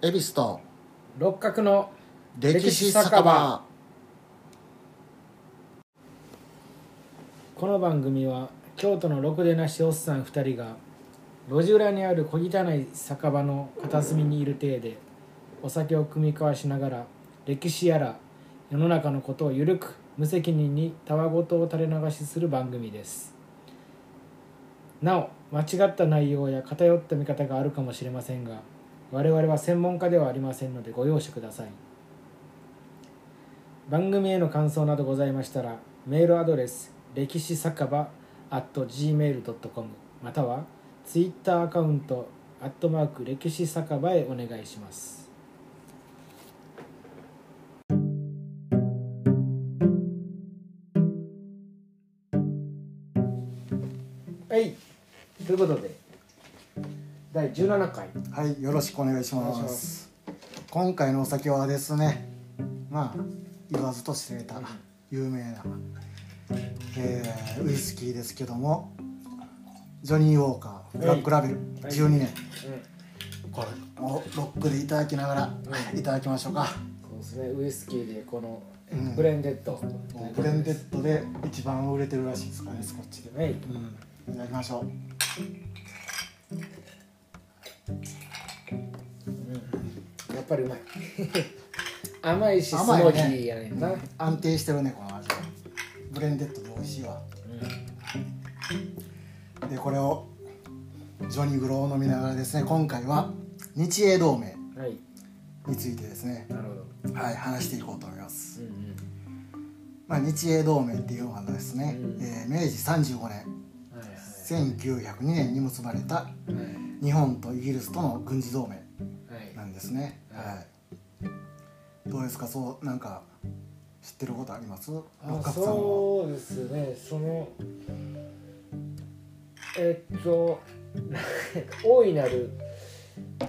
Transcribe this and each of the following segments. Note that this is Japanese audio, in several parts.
恵比寿と六角の歴史酒場。この番組は京都のろくでなしおっさん2人が路地裏にある小汚い酒場の片隅にいる体でお酒を酌み交わしながら歴史やら世の中のことをゆるく無責任にたわごとを垂れ流しする番組です。なお間違った内容や偏った見方があるかもしれませんが我々は専門家ではありませんのでご容赦ください。番組への感想などございましたらメールアドレス歴史酒場 at gmail.com またはツイッターアカウントアットマーク歴史酒場へお願いします。はい。ということで第17回。はいよろしくお願いします。今回のお酒はですねまあ言わずと知れた有名な、えーウイスキーですけどもジョニー・ウォーカーブラックラベルはい。12年、これをロックでいただきながら、いただきましょうか。そうですね。ウイスキーでこのうん。ブレンデッド、もうブレンデッドで一番売れてるらしいですからねスコッチで。はいうん。いただきましょうぱりうまい。甘いしスモ甘いね。ーキーやねんな、安定してるねこの味は。ブレンデッドで美味しいわ。でこれをジョニーグロを飲みながらですね今回は日英同盟うんはい。についてですね。なるほど。はい話していこうと思います、うんうん。まあ、日英同盟っていうのはですね、うん。えー明治35年。はい1902年に結ばれたはいはい。日本とイギリスとの軍事同盟はい。なんですねはい。はいどうですか？そうなんか知ってることあります？六あ角さんは。そうですね。そのえっと 大いなる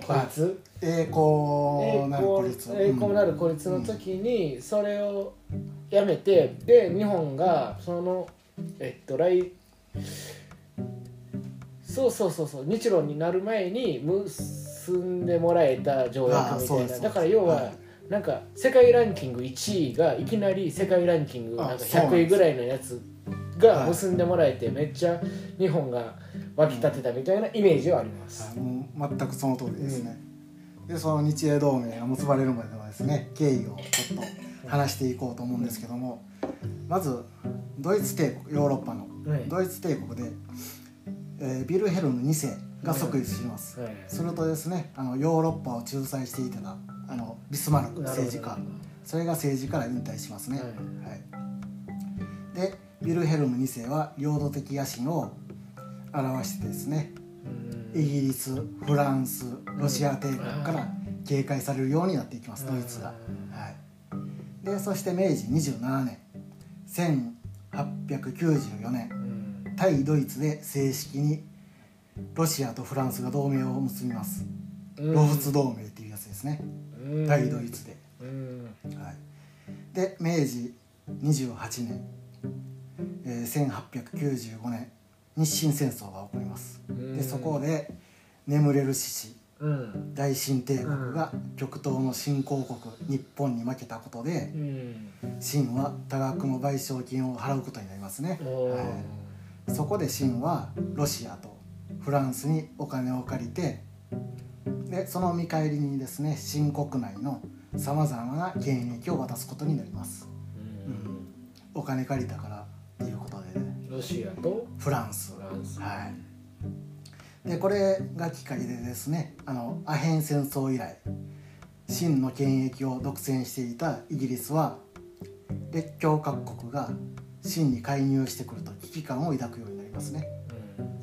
孤立？栄光なる孤立？栄光なる孤立の時にそれをやめてで日本がそのえっと来そうそうそうそう日露になる前に結んでもらえた条約みたいな。だから要は、はい。なんか世界ランキング1位がいきなり世界ランキングあなんか100そうなんです。位ぐらいのやつが結んでもらえてめっちゃ日本が沸き立てたみたいなイメージはあります。はい。もう全くその通りですね、でその日英同盟が結ばれるまでのですね。経緯をちょっと話していこうと思うんですけども。まずドイツ帝国ヨーロッパの。はい。ドイツ帝国で、えービルヘルム2世が即位します、はい。するとですねあのヨーロッパを仲裁していたあのビスマルク政治家。それが政治から引退しますね、はい。はい、でビルヘルム2世は領土的野心を表してですねうん。イギリスフランスロシア帝国から警戒されるようになっていきますドイツが、はい、でそして明治27年1894年うん。対ドイツで正式にロシアとフランスが同盟を結びます。うん。露仏同盟っていうやつですね。うん。対ドイツで、うん。はい、で明治28年、えー1895年日清戦争が起こります。うん。でそこで眠れる獅子うん。大新帝国が極東の新興国日本に負けたことでうん。清は多額の賠償金を払うことになりますね、はい。そこで清はロシアとフランスにお金を借りてでその見返りにですね清国内のさまざまな権益を渡すことになります。うん。お金借りたからっていうことで。ねロシアと？フランス。フランス。はい。でこれがきっかけでですねあのアヘン戦争以来清の権益を独占していたイギリスは列強各国が清に介入してくると危機感を抱くようになりますね。うん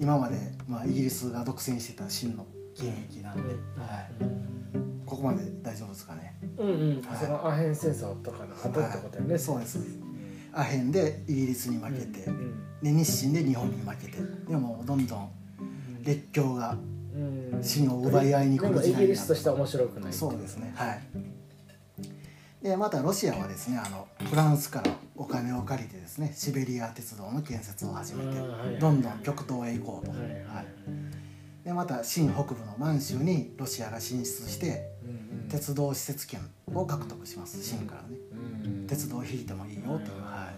今まで、まあ、イギリスが独占してた清の権益なんで、はい、ここまで大丈夫ですかね。うんうん。はい。そのアヘン戦争とかの後ってことよね。はい。そうです。アヘンでイギリスに負けて、うんで日清で日本に負けてでもどんどん列強がうん。清を奪い合いに来る時代ギリスとしては面白くないそうですね。はい。でまたロシアはですねあのフランスからお金を借りてですねシベリア鉄道の建設を始めてどんどん極東へ行こうと、はいでまた新北部の満州にロシアが進出して鉄道施設権を獲得します。清からね。うん鉄道を引いてもいいよっていう。は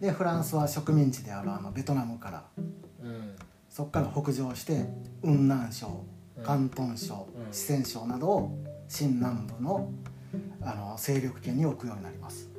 い。でフランスは植民地であるあのベトナムからうん。そこから北上して雲南省うん。広東省うん。四川省などを新南部のあの勢力圏に置くようになります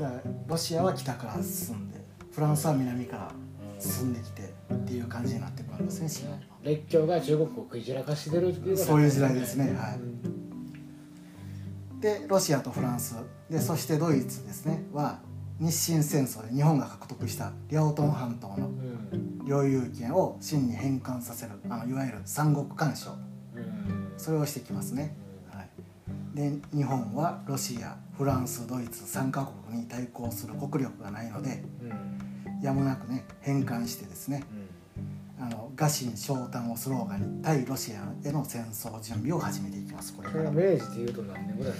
だロシアは北から進んでフランスは南から進んできてっていう感じになってくるんですね列強が中国を食い散らかしてるっていうそういう時代ですねはい。うん。でロシアとフランスでそしてドイツですねは日清戦争で日本が獲得した両東半島のうん。領有権を清に返還させるあのいわゆる三国干渉。うん。それをしてきますね、はい、で日本はロシアフランスドイツ3カ国に対抗する国力がないのでうん。やむなくね返還してですねあの餓心昇胆をスローガンに対ロシアへの戦争準備を始めていきますこれが明治っていうと何年ぐらい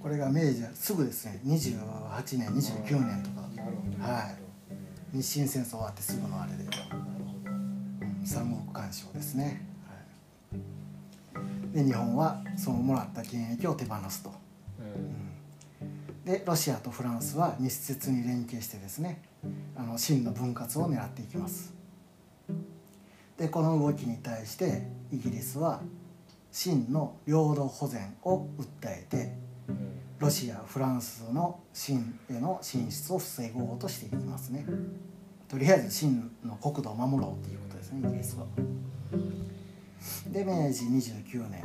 これが明治すぐですね28年29年とか。なるほどはい。日清戦争終わってすぐのあれで、三国干渉ですね、はい、で日本はそのもらった権益を手放すと。うん。でロシアとフランスは密接に連携してですねあの清の分割を狙っていきます。でこの動きに対してイギリスは清の領土保全を訴えてうん。ロシアフランスの清への進出を防ごうとしていきますね。とりあえず清の国土を守ろうということですねイギリスはで明治29年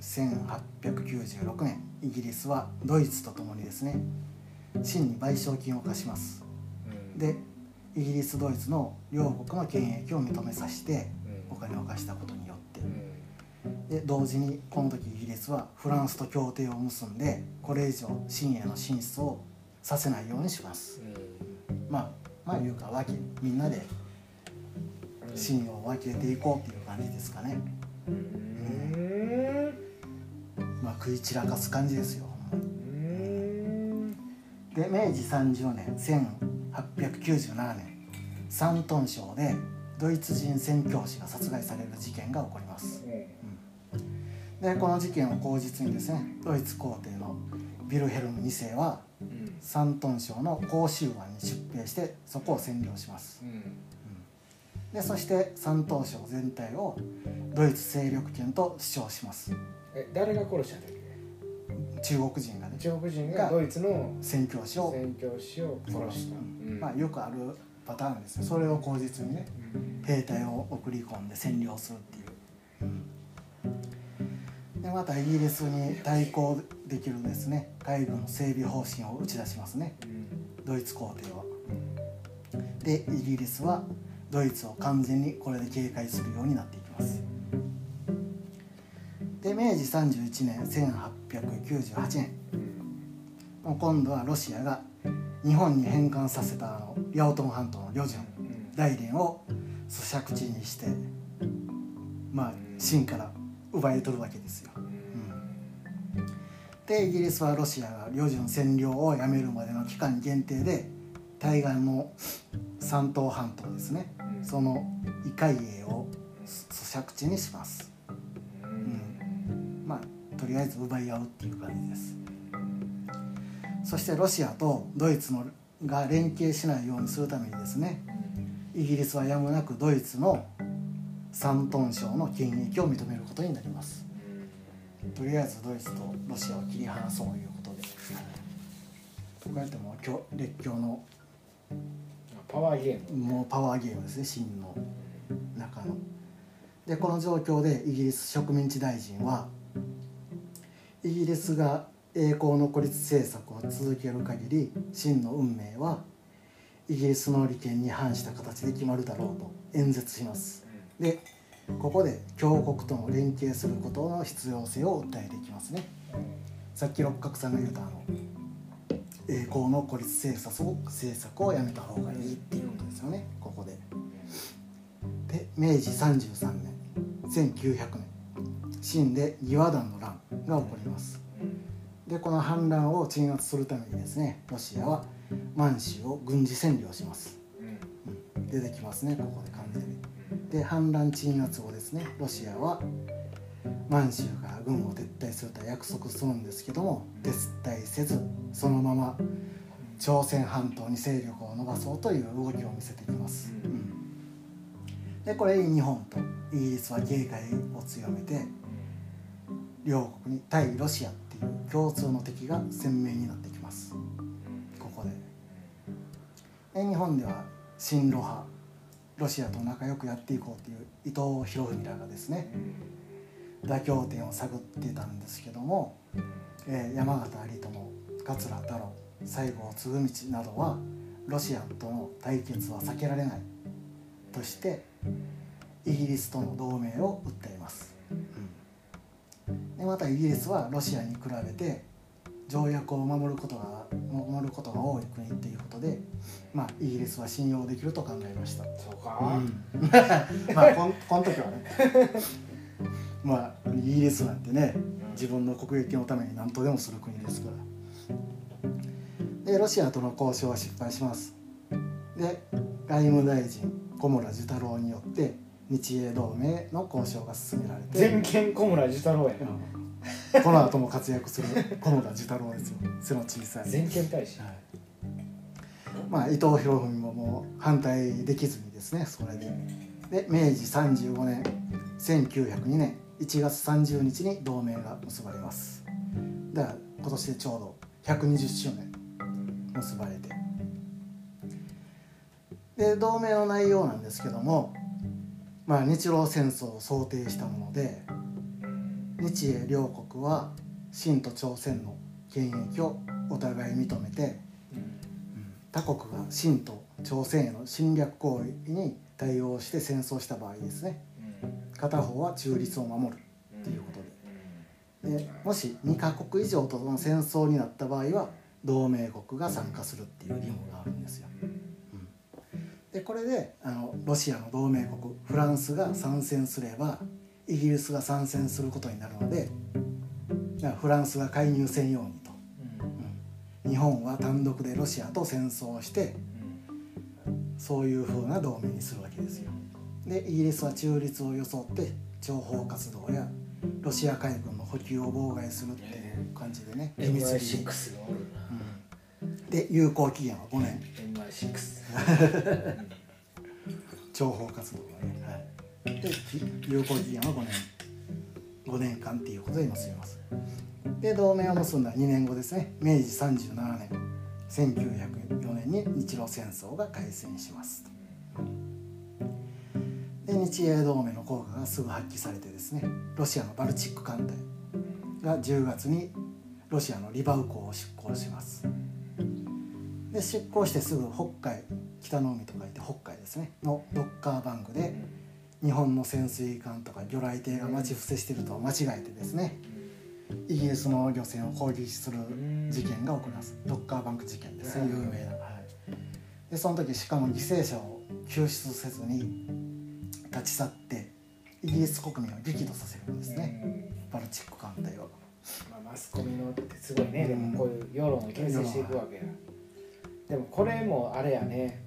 1896年イギリスはドイツとともにですね清に賠償金を課します。うん。でイギリスドイツの両国の権益を認めさせてうん。お金を貸したことによって。うん。で同時にこの時イギリスはフランスと協定を結んでこれ以上清への進出をさせないようにします。まあまあいうか分けみんなで清を分けていこうっていう感じですかね。うんまあ食い散らかす感じですよ。うんで明治30年1897年山東省でドイツ人宣教師が殺害される事件が起こります。でこの事件を口実にですねドイツ皇帝のビルヘルム2世はうん。山東省の甲州湾に出兵してそこを占領します。うんでそして山東省全体をドイツ勢力圏と主張します。え誰が殺したんだっけ？中国人がね。中国人がドイツの宣教師を、宣教師を殺した。うん。まあよくあるパターンですよ。それを口実にね兵隊を送り込んで占領するっていう。でまたイギリスに対抗できるですね海軍整備方針を打ち出しますね。ドイツ皇帝は。でイギリスはドイツを完全にこれで警戒するようになっていきます。で明治31年1898年。もう今度はロシアが日本に返還させたあの八百トン半島の旅順大連を咀嚼地にしてまあ清から奪い取るわけですよ、でイギリスはロシアが旅順占領をやめるまでの期間限定で対岸の山東半島ですね。その異海営を咀嚼地にします。まあとりあえず奪い合うっていう感じです。そしてロシアとドイツのが連携しないようにするためにですねイギリスはやむなくドイツの山東省の権益を認めることになります。とりあえずドイツとロシアを切り離そうということで。こうやっても列強のパワーゲームもうパワーゲームですね真の中の。でこの状況でイギリス植民地大臣はイギリスが栄光の孤立政策を続ける限り真の運命はイギリスの利権に反した形で決まるだろうと演説します。でここで強国とも連携することの必要性を訴えていきますね。さっき六角さんが言ったあの栄光の孤立政策を政策をやめた方がいいっていうことですよねここで。で明治33年1900年清で義和団の乱が起こります。でこの反乱を鎮圧するためにですねロシアは満州を軍事占領します。うん出てきますねここで完全に。で反乱鎮圧後ですねロシアは満州から軍を撤退すると約束するんですけども撤退せずそのまま朝鮮半島に勢力を伸ばそうという動きを見せてきます、うん。うんでこれに日本とイギリスは警戒を強めて両国に対ロシアっていう共通の敵が鮮明になってきます。ここで。で日本では親ロ派ロシアと仲良くやっていこうっていう伊藤博文らがですね妥協点を探ってたんですけども、えー山形有朋桂太郎西郷嗣道などはロシアとの対決は避けられないとしてイギリスとの同盟を訴えます、でまたイギリスはロシアに比べて条約を守ることが守ることが多い国っていうことで、まあ、イギリスは信用できると考えました。そうか、まあこん この時はねまあイギリスなんてね自分の国益のために何とでもする国ですから。でロシアとの交渉は失敗します。で外務大臣小村寿太郎によって日英同盟の交渉が進められて。全権小村寿太郎やなうん。この後も活躍する小村寿太郎ですよ。背の小さい。全権大使。はい。まあ、伊藤博文ももう反対できずにですねそれで。で明治35年1902年1月30日に同盟が結ばれます。だから今年でちょうど120周年結ばれて。で同盟の内容なんですけども、まあ、日露戦争を想定したもので日英両国は清と朝鮮の権益をお互い認めて他国が清と朝鮮への侵略行為に対応して戦争した場合ですね。片方は中立を守るっていうことで。でもし2カ国以上との戦争になった場合は同盟国が参加するっていう義務があるんですよ。でこれであのロシアの同盟国フランスが参戦すればイギリスが参戦することになるのでフランスが介入せんようにと。日本は単独でロシアと戦争をしてそういう風な同盟にするわけですよ。でイギリスは中立を装って諜報活動やロシア海軍の補給を妨害するっていう感じでね秘密裏に MI6 がおるうん。で有効期限は5年。な MI6 諜報活動がね、はい、で有効期限は5年。5年間っていうことで結びます。で同盟を結んだ2年後ですね明治37年1904年に日露戦争が開戦します。で日英同盟の効果がすぐ発揮されてですねロシアのバルチック艦隊が10月にロシアのリバウ港を出港します。で出港してすぐ北海北の海と書いて北海ですねのドッカーバンクで日本の潜水艦とか魚雷艇が待ち伏せしていると間違えてですねイギリスの漁船を攻撃する事件が起こります。ドッカーバンク事件ですね有名な、はい、でその時しかも犠牲者を救出せずに立ち去ってイギリス国民を激怒させるんですね。バルチック艦隊を。まあ、マスコミのってすごいね。でもこういう世論を形成していくわけや。でもこれもあれやね。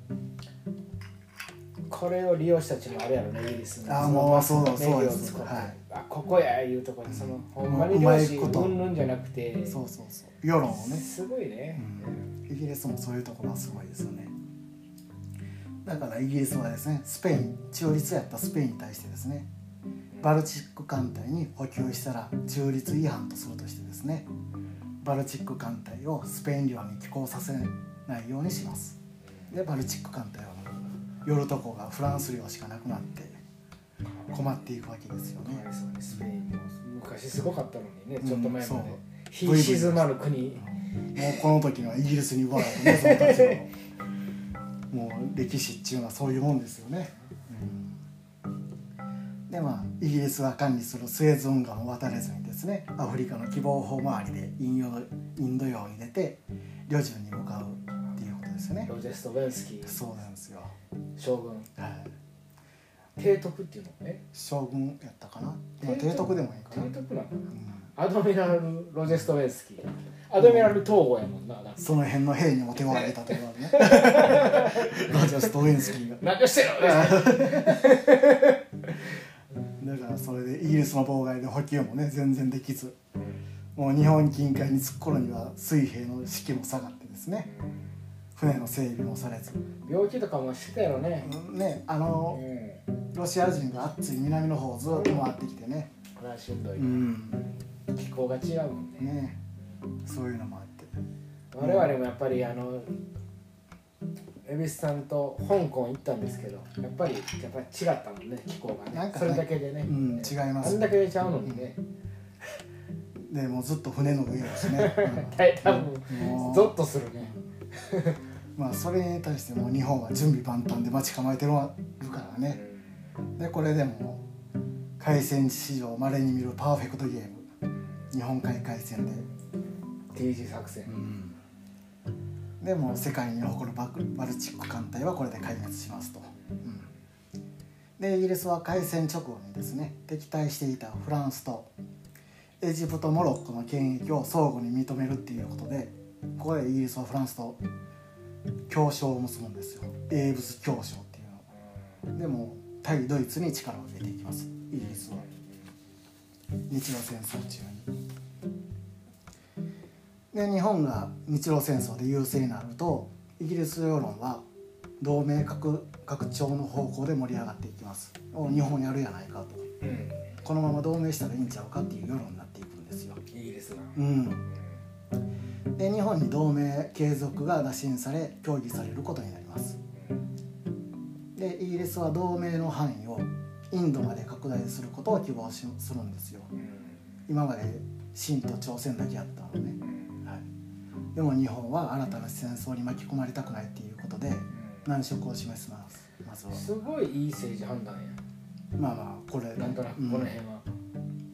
これを利用したちもあれやろねイギリスの。あーもうそうそうですメディアを使ってはい。あここやいうところにそのほんまに漁師うんぬんじゃなくて。そうそうそう。世論をね。すごいね、イギリスもそういうところはすごいですよねだからイギリスはですねスペイン中立やったスペインに対してですねバルチック艦隊に補給したら中立違反とするとしてですねバルチック艦隊をスペイン領に寄港させないようにします。でバルチック艦隊はもう寄るとこがフランス領しかなくなって困っていくわけですよね。かわいそうにスペインも昔すごかったのにねうんちょっと前まで日沈まる国。もうこの時にはイギリスに奪われてね もう歴史っていうのはそういうもんですよね、でまあイギリスが管理するスエズ運河を渡れずにですねアフリカの希望法周りでインドインド洋に出て旅順に向かうっていうことですよねロジェストベンスキー。そうなんですよ、将軍。はい、提督っていうのえ将軍やったかな、まあ、提督。でもいいかな、提督なのかうんな。アドミラル・ロジェストベンスキーアドミラル統合やもんな。なんか。その辺の兵にも手を挙げたというのはね。ロジスとウェンスキーが。何をしてるだからそれでイギリスの妨害で補給もね全然できず。もう日本近海に着く頃には水兵の士気も下がってですね。船の整備もされず。病気とかもしてたやろね。ねあうのん。ロシア人が暑い南の方をずっと回ってきてね。これはしんどい、うん。気候が違うもんね。ねそういうのもあって。我々もやっぱりあの恵比寿さんと香港行ったんですけどやっぱりやっぱり違ったもんね気候がね。なんかねそれだけでね、うん違いますあんだけちゃうのにね、でもうずっと船の上ですね、大多分うん。もう。ゾッとするね。まあそれに対してもう日本は準備万端で待ち構えてるからね。でこれでも海戦史上まれに見るパーフェクトゲーム。日本海海戦で、T 字作戦、でもう世界に誇るバクバルチック艦隊はこれで壊滅しますと、うん。でイギリスは開戦直後にですね敵対していたフランスとエジプトモロッコの権益を相互に認めるっていうことでここでイギリスはフランスと協商を結ぶんですよ。英仏協商っていうの。でも対ドイツに力を入れていきます。イギリスは。日露戦争中にで日本が日露戦争で優勢になるとイギリス世論は同盟拡拡張の方向で盛り上がっていきます。お日本やるやないかと。うん。このまま同盟したらいいんちゃうかっていう世論になっていくんですよ。イギリスが。うん。で日本に同盟継続が打診され協議されることになります。でイギリスは同盟の範囲をインドまで拡大することを希望しするんですよ。今まで清と朝鮮だけやったのね、はい、でも日本は新たな戦争に巻き込まれたくないっていうことで難色を示します。まずは。すごいいい政治判断や。まあまあこれなんとなくこうん。の辺は、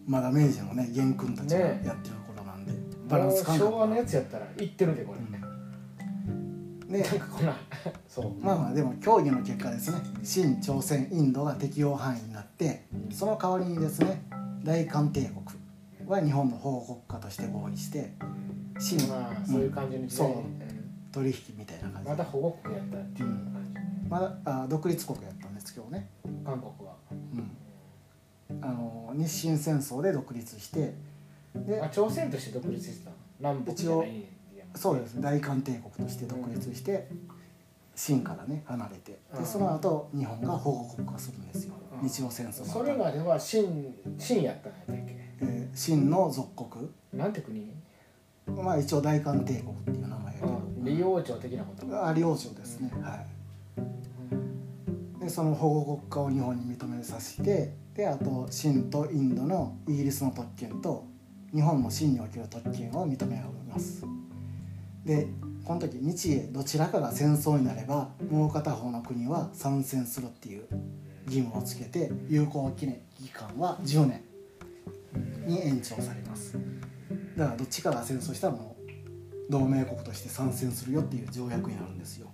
まだ明治のね元君たちがやねってる頃なんで、バランス感覚昭和のやつやったら言ってるでこれ、うん。なでんかこんな。そう。まあまあでも協議の結果ですね。清朝鮮インドが適用範囲になってその代わりにですね大韓帝国は日本の保護国家として合意して清まあそういう感じに、そう。うん取引みたいな感じ。まだ保護国やったっていう感じ、まだあ独立国やったんですけどね、韓国は。うん、あの日清戦争で独立してであ朝鮮として独立してたの？南北じゃないそうです大韓帝国として独立して清からね離れて。うん。でその後日本が保護国化するんですよ。うん。日露戦争それまでは清清やったんやったっけ？えー清の属国。なんて国？まあ一応大韓帝国っていう名前やけど。うん李王朝的なこと。あ領朝ですね。はい。でその保護国家を日本に認めさせてであと清とインドのイギリスの特権と日本の清における特権を認め合います。でこの時日英どちらかが戦争になればもう片方の国は参戦するっていう義務をつけて有効期間は10年に延長されますだからどっちかが戦争したらもう同盟国として参戦するよっていう条約になるんですよ。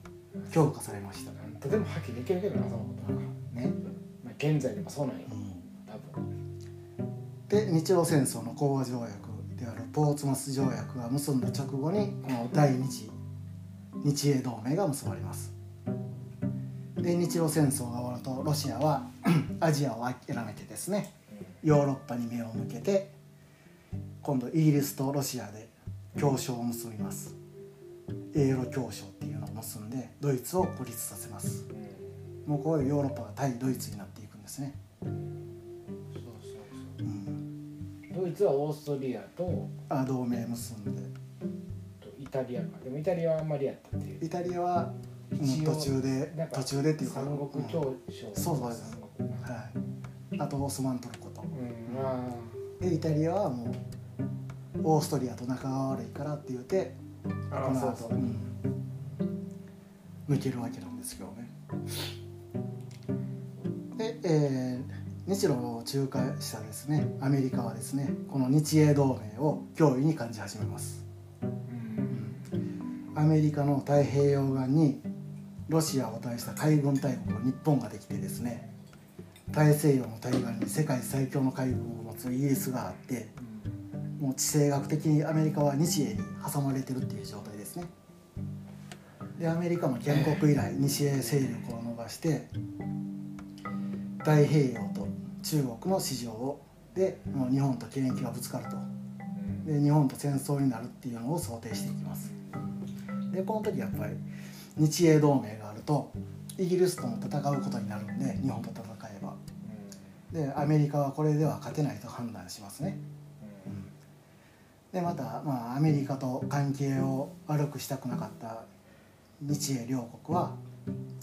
強化されました。とでもはっきりできるけどなそのことは、ね、まあ、現在でもそうなんようん、多分。で日露戦争の講和条約であるポーツマス条約が結んだ直後にこの第二次日英同盟が結ばれます。で日露戦争が終わるとロシアは アジアを諦めてですねヨーロッパに目を向けて今度イギリスとロシアで協商を結びます。英ロ協商っていうのを結んでドイツを孤立させます。もうここでヨーロッパが対ドイツになっていくんですね、ドイツはオーストリアとあ同盟結んで。とイタリアか。でもイタリアはあんまりやったっていう。イタリアは、途中で途中でっていうか三国協商、そうそうですはい、あとオスマントルコと。うん。までイタリアはもうオーストリアと仲が悪いからって言ってあこの後あそう。ん。抜けるわけなんですけどね。で、えー日露を仲介したですね。アメリカはですねこの日英同盟を脅威に感じ始めます。うん。アメリカの太平洋岸にロシアを対した海軍大国日本ができてですね大西洋の対岸に世界最強の海軍を持つイギリスがあって地政学的にアメリカは日英に挟まれてるっていう状態ですね。でアメリカも建国以来西へ勢力を伸ばして太平洋と中国の市場をでもう日本と権益がぶつかると。で日本と戦争になるっていうのを想定していきます。でこの時やっぱり日英同盟があるとイギリスとも戦うことになるんで日本と戦えば。でアメリカはこれでは勝てないと判断しますね。でまた、まあ、アメリカと関係を悪くしたくなかった日英両国は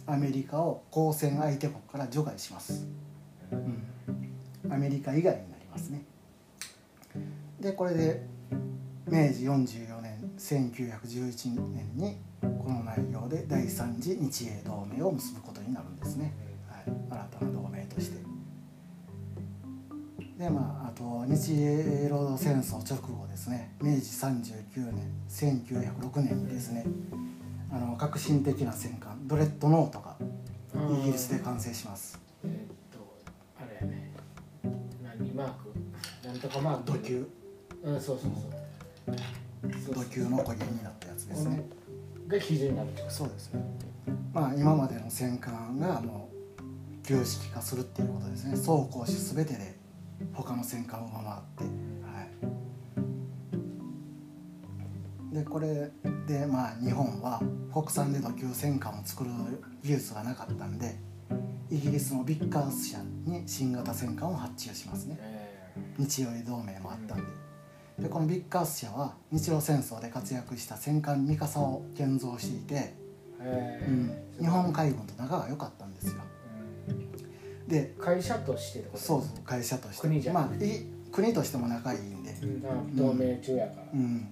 アメリカを交戦相手国から除外します、うん、アメリカ以外になりますね。でこれで明治44年1911年にこの内容で第三次日英同盟を結ぶことになるんですね、はい、新たな同盟として。でまああと日英労働戦争直後ですね。明治39年1906年にですね。あの革新的な戦艦ドレッドノートがイギリスで完成します。えーっとあれやね。何マーク？なんとかマーク。土球。うんそうそうそう。土球の焦げになったやつですね。が基準になるってこと。そうですね。まあ今までの戦艦がもう旧式化するっていうことですね。装甲種全てで他の戦艦を上回ってはい。でこれでまあ日本は国産で土級戦艦を作る技術がなかったんでイギリスのビッカース社に新型戦艦を発注しますね。え日露同盟もあったんで。でこのビッカース社は日露戦争で活躍した戦艦三笠を建造していて、うん、日本海軍と仲が良かったんですよ。うんで会社としてってことそうそう会社として。国じゃ。まあいい国としても仲いいんで、うん。同盟中やから。うん、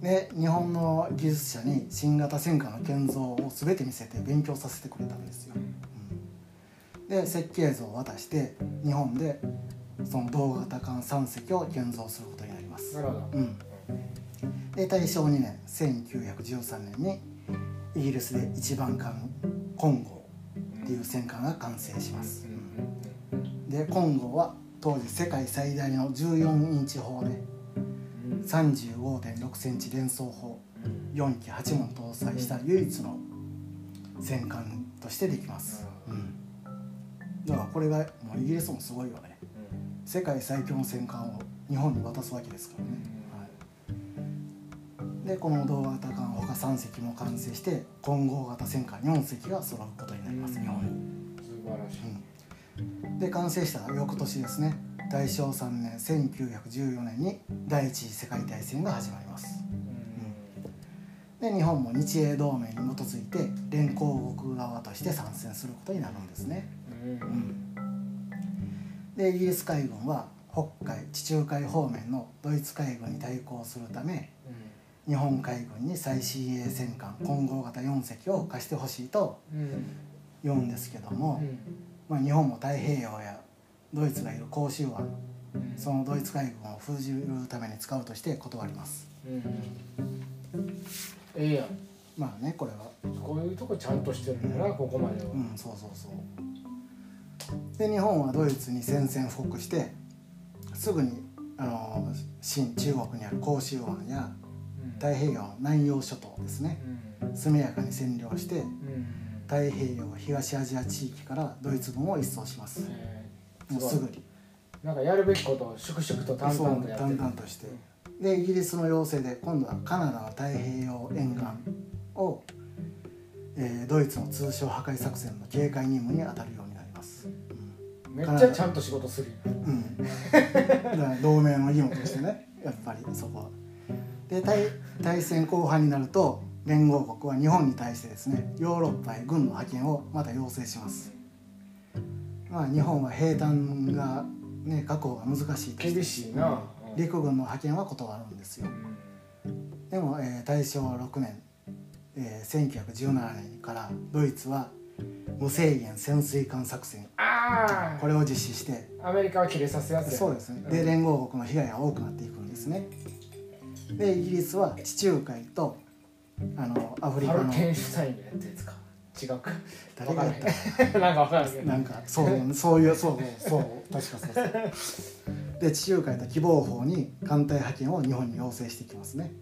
で日本の技術者に新型戦艦の建造を全て見せて勉強させてくれたんですよ、うん、で設計図を渡して日本でその同型艦3隻を建造することになります。なるほど。うん、で大正2年1913年にイギリスで一番艦金剛っていう戦艦が完成します、で金剛は当時世界最大の14インチ砲で35.6センチ連装砲4機8門搭載した唯一の戦艦としてできます、うん、だからこれがもうイギリスもすごいよね。世界最強の戦艦を日本に渡すわけですからね、はい、でこの同型艦他3隻も完成して混合型戦艦4隻が揃うことになります、日本。に、素晴らしい。うん、で完成した翌年ですね。大正3年1914年に第一次世界大戦が始まります。で日本も日英同盟に基づいて連合国側として参戦することになるんですね、うん。うん。でイギリス海軍は北海地中海方面のドイツ海軍に対抗するため日本海軍に最新鋭戦艦混合型4隻を貸してほしいとうん。言うんですけども、まあ、日本も太平洋やドイツがいる甲州湾うん。そのドイツ海軍を封じるために使うとして断ります。うん。ええやん。まあねこれは。こういうとこちゃんとしてるんだなここまでは。うんそうそうそう。で日本はドイツに宣戦布告してすぐにあの新中国にある甲州湾や太平洋の南洋諸島ですね。うん。速やかに占領してうん。太平洋東アジア地域からドイツ軍を一掃します。もうすぐに。なんかやるべきことを粛々と淡々とやって。る淡々としてでイギリスの要請で今度はカナダの太平洋沿岸を、えードイツの通商破壊作戦の警戒任務に当たるようになります、めっちゃちゃんと仕事するよ。うん。同盟の義務としてねやっぱりそこはで対対戦後半になると連合国は日本に対してですねヨーロッパへ軍の派遣をまた要請します。まあ日本は兵隊がね確保が難しい厳しいな。陸軍の派遣は断るんですよ。でも、えー大正6年、えー1917年からドイツは無制限潜水艦作戦。あこれを実施して。あアメリカは切れさせやすい。そうですね。で連合国の被害が多くなっていくんですねでイギリスは地中海とあのアフリカの。ハルケンシュタインがやったやつか？違うか誰がやった？た なんか分からんけど。なんかそうそういうそうそう確かそうそう。で地中海と希望法に艦隊派遣を日本に要請してきますね。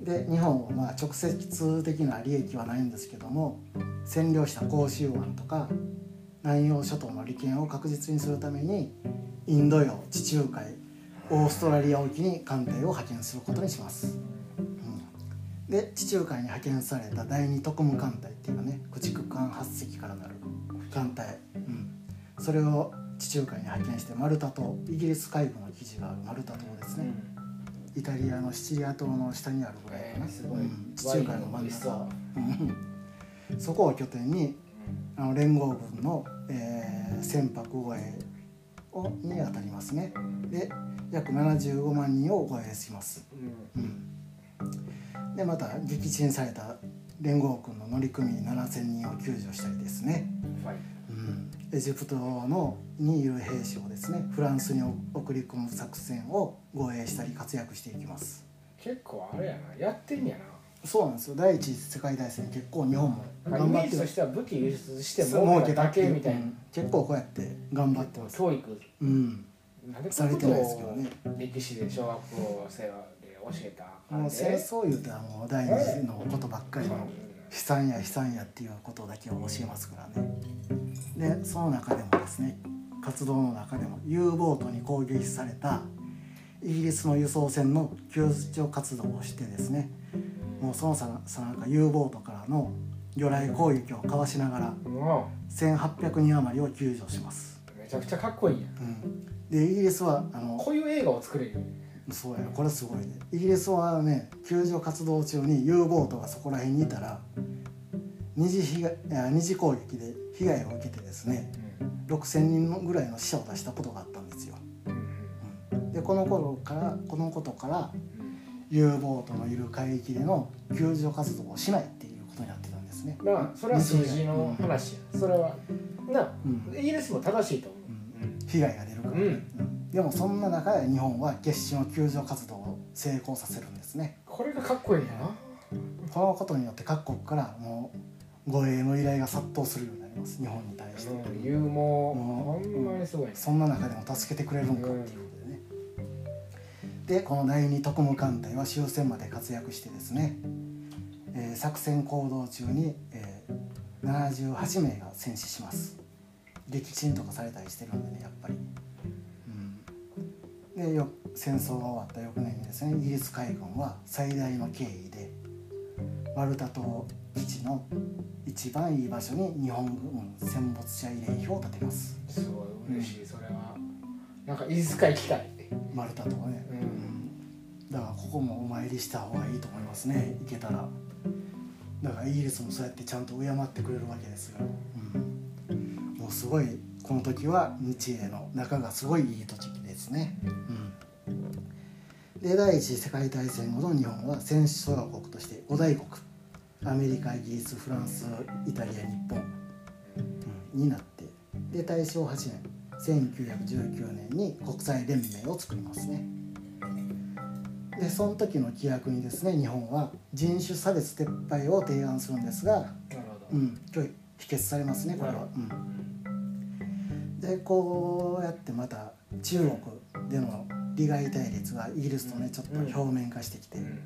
で日本はまあ直接的な利益はないんですけども占領した甲州湾とか南洋諸島の利権を確実にするためにインド洋地中海オーストラリア沖に艦隊を派遣することにします、うん、で地中海に派遣された第二特務艦隊っていうかね駆逐艦8隻からなる艦隊、うん、それを地中海に派遣してマルタ島イギリス海軍の記事があるマルタ島ですね、イタリアのシチリア島の下にあるぐらいかな、えーすごい。うん。地中海の真ん中。うん。そこを拠点にあの連合軍の、えー船舶護衛をに当たりますね。で約75万人を護衛します、うん、でまた撃沈された連合軍の乗組員7000人を救助したりですね、はい。うん、エジプトのにいる兵士をですねフランスに送り込む作戦を護衛したり活躍していきます。結構あれやな。やってんやそうなんですよ。第一次世界大戦結構日本も頑張ってるメージとしては武器輸出して儲儲けただけみたいな。うん。結構こうやって頑張ってます。教育。うん。されてないですけどね。歴史で小学校生で教えたもう戦争言うたらもう第二次のことばっかり。のうん。悲惨や悲惨やっていうことだけを教えますからね。でその中でもですね活動の中でも U ボートに攻撃されたイギリスの輸送船の救助活動をしてですねもうそのささなか U ボートからの魚雷攻撃をかわしながらも1800人余りを救助します、うめちゃくちゃかっこいいやん。うん、でイギリスはあのこういう映画を作れるよそうやこれすごいね。イギリスはね救助活動中に U ボートがそこら辺にいたら二次被害二次攻撃で被害を受けてですね6,000人ぐらいの死者を出したことがあったんですよ、うん。でこの頃からこのことから U ボートのいる海域での救助活動をしないっていうことになってたんですね、まあそれは数字の話や。それはなうん。イギリスも正しいと思う。ん。被害が出るから、うん。うん。でもそんな中で日本は決死の救助活動を成功させるんですね。うこれがかっこいいな。このことによって各国からもう護衛の依頼が殺到するようになります。日本に対して、うん勇猛もうほんまにすごいねそんな中でも助けてくれるのかっていうで、この第二特務艦隊は終戦まで活躍してですね、えー作戦行動中に、えー78名が戦死します。撃沈とかされたりしてるんでねやっぱり、うん、でよ戦争が終わった翌年にですねイギリス海軍は最大の敬意でマルタ島基地の一番いい場所に日本軍戦没者慰霊碑を建てます。すごい嬉しいそれは。なんかいつか行きたい。マルタ島ね、うんうん。だからここもお参りした方がいいと思いますね。行けたら。だからイギリスもそうやってちゃんと敬ってくれるわけですよ、うん、もうすごいこの時は日英の仲がすごいいい時ですね、うん、で第一次世界大戦後の日本は戦勝国として5大国。アメリカイギリスフランスイタリア日本、うん、になって。で大正8年1919年に国際連盟を作りますね。でその時の規約にですね日本は人種差別撤廃を提案するんですが、うん、今日否決されますねこれは、うん、でこうやってまた中国での利害対立がイギリスとねちょっと表面化してきて、うん。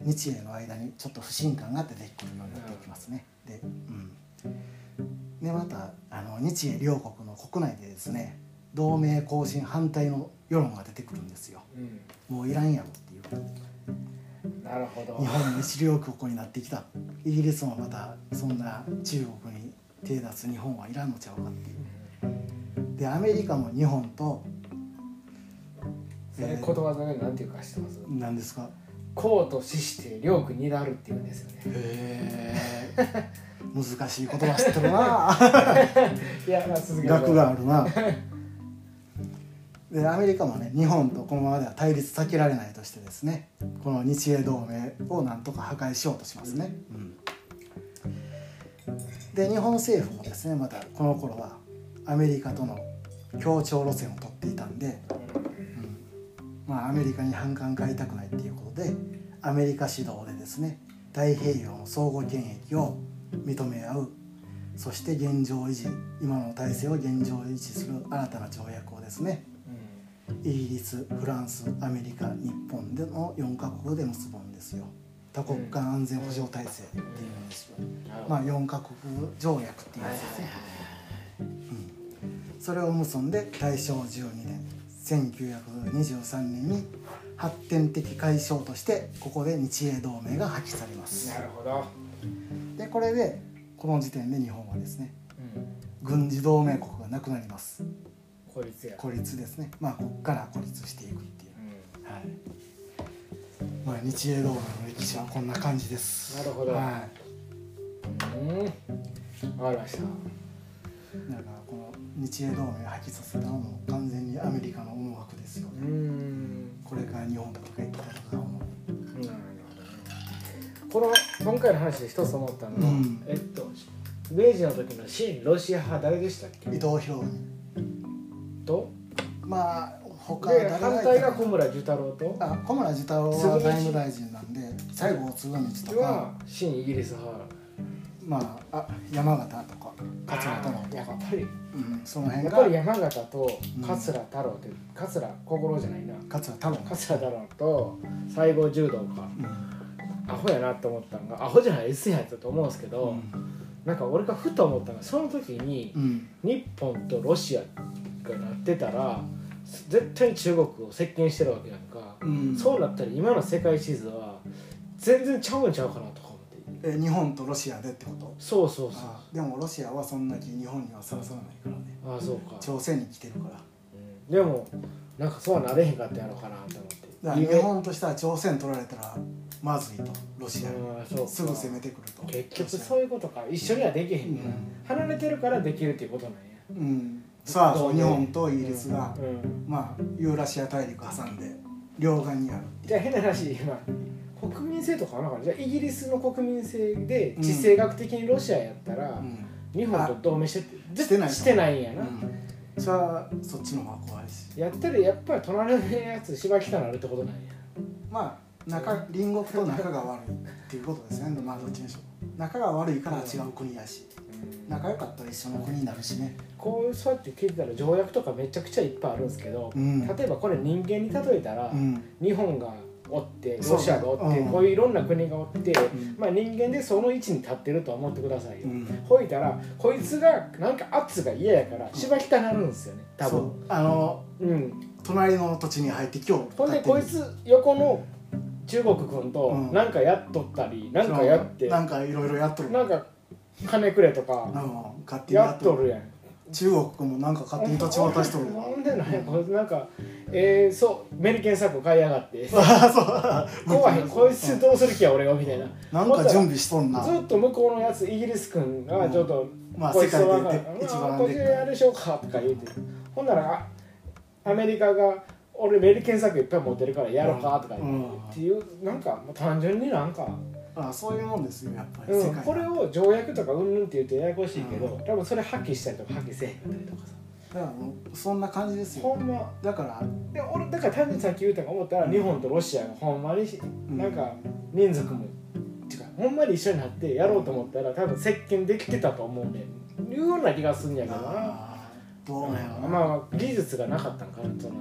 日英の間にちょっと不信感が出てくるようになっていきますね。で,、うん、でまたあの日英両国の国内でですね同盟更新反対の世論が出てくるんですよ。うん。もういらんやろっていう。なるほど。日本も一両国になってきた。イギリスもまたそんな中国に手出す日本はいらんのちゃうかっていう。でアメリカも日本とそれことわざでなんていうか知ってます？何ですか？公と死して両国になるっていうんですよね。へえ 難しい言葉知ってるな。いやまあ続けて。学があるな。でアメリカもね日本とこのままでは対立避けられないとしてですねこの日英同盟をなんとか破壊しようとしますね、うん。で日本政府もですねまたこの頃はアメリカとの協調路線を取っていたんで、うん。まあ、アメリカに反感買いたくないっていうことでアメリカ主導でですね太平洋の相互権益を認め合う。そして現状維持。今の体制を現状維持する。新たな条約をですね。イギリスフランスアメリカ日本での4カ国で結ぶんですよ。多国間安全保障体制っていうんですよ、まあ4カ国条約っていうやつですね、うん、それを結んで大正12年1923年に発展的解消としてここで日英同盟が破棄されます。なるほど、でこれでこの時点で日本はですねうん、軍事同盟国がなくなります。孤立や、孤立ですね。まあここから孤立していくっていう。うはい。まあ日英同盟の歴史はこんな感じです。なるほど。はん、うん、分かりました。いだからこの日英同盟を破棄させたのも完全にアメリカの思惑ですよね。うん。これから日本と戦いたいとか思う。なるほど。ねこの今回の話で一つ思ったのは、うん。えっと明治の時の新ロシア派誰でしたっけ？伊藤博文。と？まあ他で誰反対が小村寿太郎と？あ小村寿太郎は外務大臣なんで西郷嗣道とか。は新イギリス派。まああ山形とか桂太郎とか。やっぱり。うん、その辺やっぱりが山形と桂太郎って桂心じゃないな。桂太郎、桂太郎と西郷柔道かうんアホやなって思ったんがアホじゃない S やったと思うんですけど、なんか俺がふと思ったのがその時にうん。日本とロシアがなってたら絶対に中国を席巻してるわけやんか、うん。そうなったら今の世界地図は全然ちゃうんちゃうかなとか思って。え日本とロシアでってこと？そうそうそう。あでもロシアはそんな気日本にはさらさらないからね。ああそうか、朝鮮に来てるから。うん。でもなんかそうはなれへんかったやろうかなと思って。日本としては朝鮮取られたらまずいとロシアに。すぐ攻めてくると。結局そういうことか。一緒にはできへんねうん。離れてるからできるっていうことなんや。うん。さあ日本とイギリスが、うん。うんまあユーラシア大陸挟んで両岸にある。じゃあ変な話今国民性とかはなかったじゃあイギリスの国民性で地政学的にロシアやったら、うん。日本と同盟しててしてないとしてないんやな、うん。それはそっちの方が怖いしやったらやっぱり隣のやつ芝北なるってことなんや。まあ仲隣国と仲が悪いっていうことですね。まあどっちにしろ。仲が悪いから違う国やし。仲良かったら一緒の国になるしね。こうそうやって聞いてたら条約とかめちゃくちゃいっぱいあるんですけど、うん。例えばこれ人間に例えたら、うん。日本がおってロシアがおって、うん。こういういろんな国がおって、ん。まあ、人間でその位置に立ってると思ってくださいよ、うん。ほいたらこいつがなんか圧が嫌やから芝北なるんですよね多分。あのうん。隣の土地に入って今日ほんでこいつ横の中国君とうん。なんかやっとったり、なんかやって。なんかいろいろやっとる。なんか金くれとか。勝手にややっとる。っとるやん。中国君もなんか勝手に土地渡しとる。なんでなんやこいつなんかえー、そうメリケンサック買いやがって。あ そう。怖い。こいつどうする気や俺はみたいな。なんか準備しとんな。ずっと向こうのやつイギリス君がちょっと、まあこいつは世界で一番こっちであれしようかとか言うて。ほんならあアメリカが俺メリケンサックいっぱい持ってるからやろうかとか言って,、いうなんか単純になんか、あそういうもんですよやっぱりうん、これを条約とかうんぬんって言うとややこしいけど、うん。多分それ破棄したりとか破棄せえへんかったりとかさ。だからもうそんな感じですよ。ほんま。だからで俺だから単純にさっき言うたか思ったら、うん日本とロシアがほんまになんか民族も違う。ほんまに一緒になってやろうと思ったら多分接見できてたと思うねん。いうような気がするんやけどな。どうやろな。まあまあ技術がなかったんかなその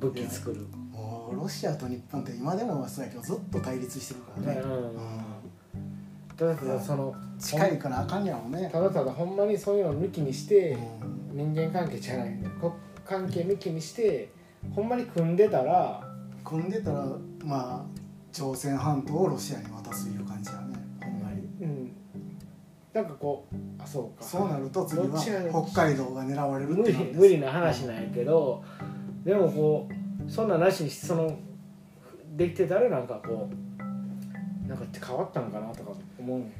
武器作る、もうロシアと日本って今でもそうやけどずっと対立してるからね、うん。うん。ただただその近いからあかんやろうね、ただただほんまにそういうのを抜きにしてうん。人間関係じゃない。国関係抜きにしてほんまに組んでたら組んでたらまあ朝鮮半島をロシアに渡すいう感じやね。ほんまに。うん。なんかこうあそうか。そうなると次は北海道が狙われる無ってなるんです。理無理な話なんやけどでもこうそんななしにそのできてたらなんかこうなんか変わったんかなとか思うんやけ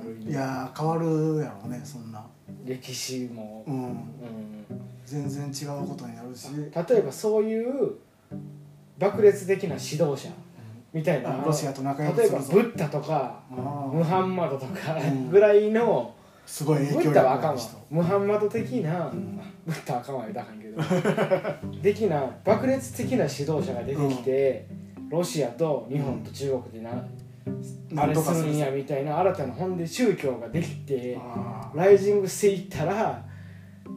ある意味うん。いやー変わるやろうねそんな。ど歴史も、うん。うん。全然違うことになるし。例えばそういう爆裂的な指導者みたいな。あロシアと仲良く例えばブッダとかあムーハンマドとかうん。ぐらいの、すごいブ影響ッダはあかんわ。力ある人ムハンマド的な、んブッダはあかんわ言うたらあかんけど。的な爆裂的な指導者が出てきて、ロシアと日本と中国でな、あれするんやみたいな新たなほんで宗教ができてライジングしていったら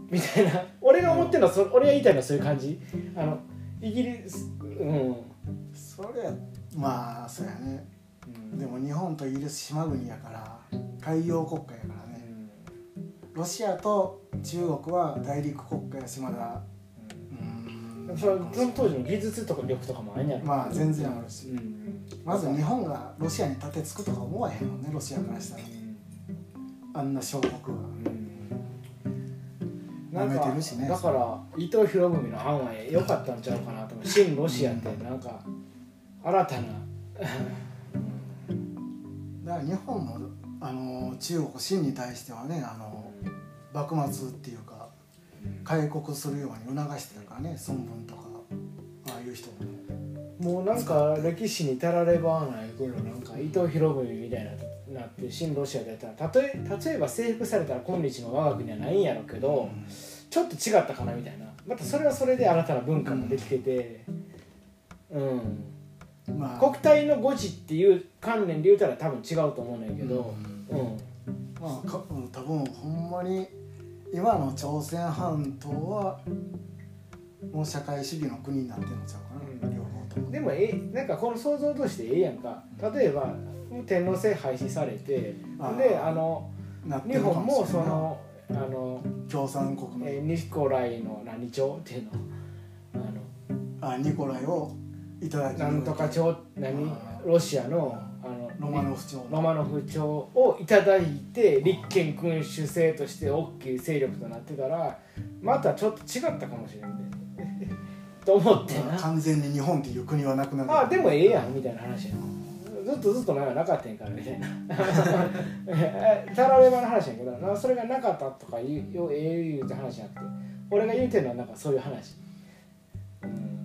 みたいな。俺が思ってるのはそ俺が言いたいのはそういう感じ。あのイギリスうん、それやまあそうやね。でも日本とイギリス島国やから海洋国家やからねロシアと中国は大陸国家やしまだ。うん。その当時の技術とか力とかもあるんやろ。まあ全然あるし。うん。まず日本がロシアに立てつくとか思わへんもんねロシアからしたら。あんな小国がなん。か舐めてるしね。だから伊藤博文の案は良かったんちゃうかなと思う。新ロシアってなんか新たな。だから日本もあの中国清に対してはねあの幕末っていうか開国するように促してたからね孫文とかああいう人も。ねもうなんか歴史にたらればないけどなんか伊藤博文みたいななって新ロシアでやったらたとえ例えば征服されたら今日の我が国はないんやろうけど、ちょっと違ったかなみたいな。またそれはそれで新たな文化もできててうん、まあ。国体の誤字っていう観念で言うたら多分違うと思うねんだけど。うん。うん、まあ多分ほんまに今の朝鮮半島はもう社会主義の国になってるんちゃうかな、両方とも。でもえなんかこの想像としてええやんか。例えば天皇制廃止されてあー。であの日本もそのあの、共産国の、えーニコライの何朝っていうの。ああニコライをいただいてのなんとか朝何？ロシアのあのロマノフ朝ロマノフ朝をいただいて立憲君主制として大きい勢力となってたらまたちょっと違ったかもしれんで。と思ってな。完全に日本っていう国はなくなる。あでもええやんみたいな話やずっとずっと前はなかったんやからみたいな。たらればの話やけどなそれがなかったとか言うよええ言うて話じゃなくて。俺が言うてるのはなんかそういう話。うん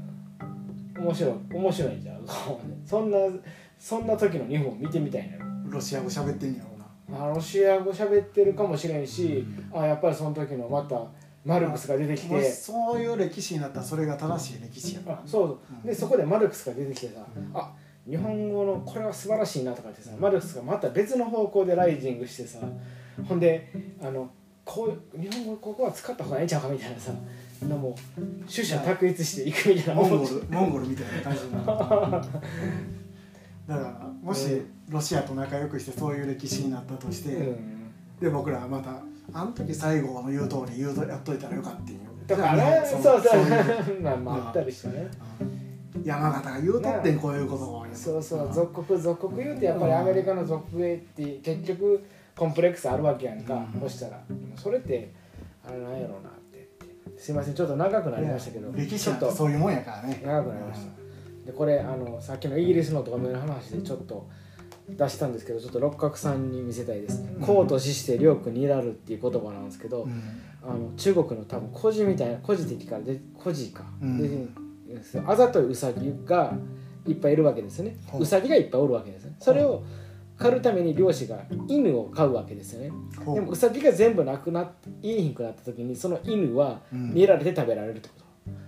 面白い面白いんじゃん そんなそんな時の日本見てみたいな。ロシア語喋ってんやろうな。あロシア語喋ってるかもしれんしあやっぱりその時のまたマルクスが出てきて。てそういう歴史になったらそれが正しい歴史やあそう。でそこでマルクスが出てきてさあ日本語のこれは素晴らしいなとかってさマルクスがまた別の方向でライジングしてさほんであのこう日本語ここは使った方がええんちゃうかみたいなさなもう取捨択一していくみたいなモンゴルモンゴルみたいな感じになる。だからもしロシアと仲良くしてそういう歴史になったとして、うん。で僕らはまたあの時西郷の言う通り言うとやっといたらよかっていうとかじゃあねそう。そういう まあまああったりしてね。うん。山形が言うとってんこういうことをそうそう。属国属国言うてやっぱりアメリカの属国って結局コンプレックスあるわけやんか、うん。そしたら。それってあれなんやろうなすいませんちょっと長くなりましたけど歴史とそういうもんやからね。長くなりました。でこれあのさっきのイギリスのとかの話でちょっと出したんですけどちょっと六角さんに見せたいです「公と死して両国にらる」っていう言葉なんですけど、うん。あの中国の多分孤児みたいな孤児的からで孤児か、うん。であざといウサギがいっぱいいるわけですよね。ほう。ウサギがいっぱいおるわけですね。それを狩るために漁師が犬を飼うわけですよね。でもウサギが全部なくなっいいひんくなった時にその犬はうん。見られて食べられるってこ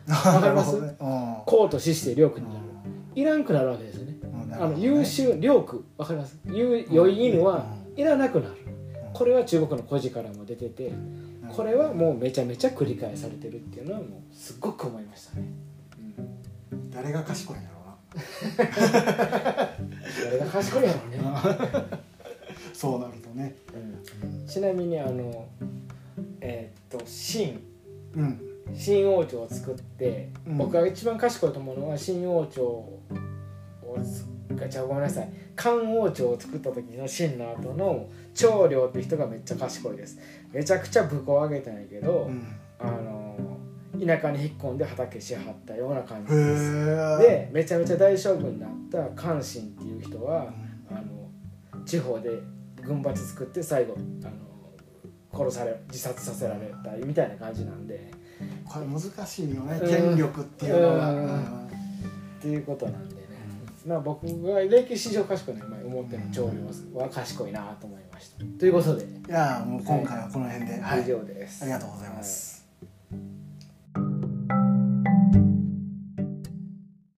と。わかります？なるほどね。公と死して両国になる。いらんくなるわけですよね。うんあの優秀良区わかります？優良い犬はいらなくなる。これは中国の孤児からも出ててこれはもうめちゃめちゃ繰り返されてるっていうのはもうすっごく思いましたね、誰が賢いんやろ誰が賢いやろうね、そうなるとね。うん。ちなみにあのえーっと秦うん。秦王朝を作って、うん。僕が一番賢いと思うのは秦王朝をつじゃあごめんなさい。漢王朝を作った時の秦の後の長領って人がめっちゃ賢いです。めちゃくちゃ武功を挙げたんやけど、うん。あの田舎に引っ込んで畑しはったような感じへです。えでめちゃめちゃ大将軍になった関心っていう人はあの地方で軍閥作って最後あの殺され自殺させられたみたいな感じなんで。これ難しいよね。うん権力っていうのがうん。うん。っていうことなんでね、まあ僕が歴史上賢いな今思ってる長領は賢いなと思いました。ということで。いやもう今回はこの辺で。はい。以上です、ありがとうございます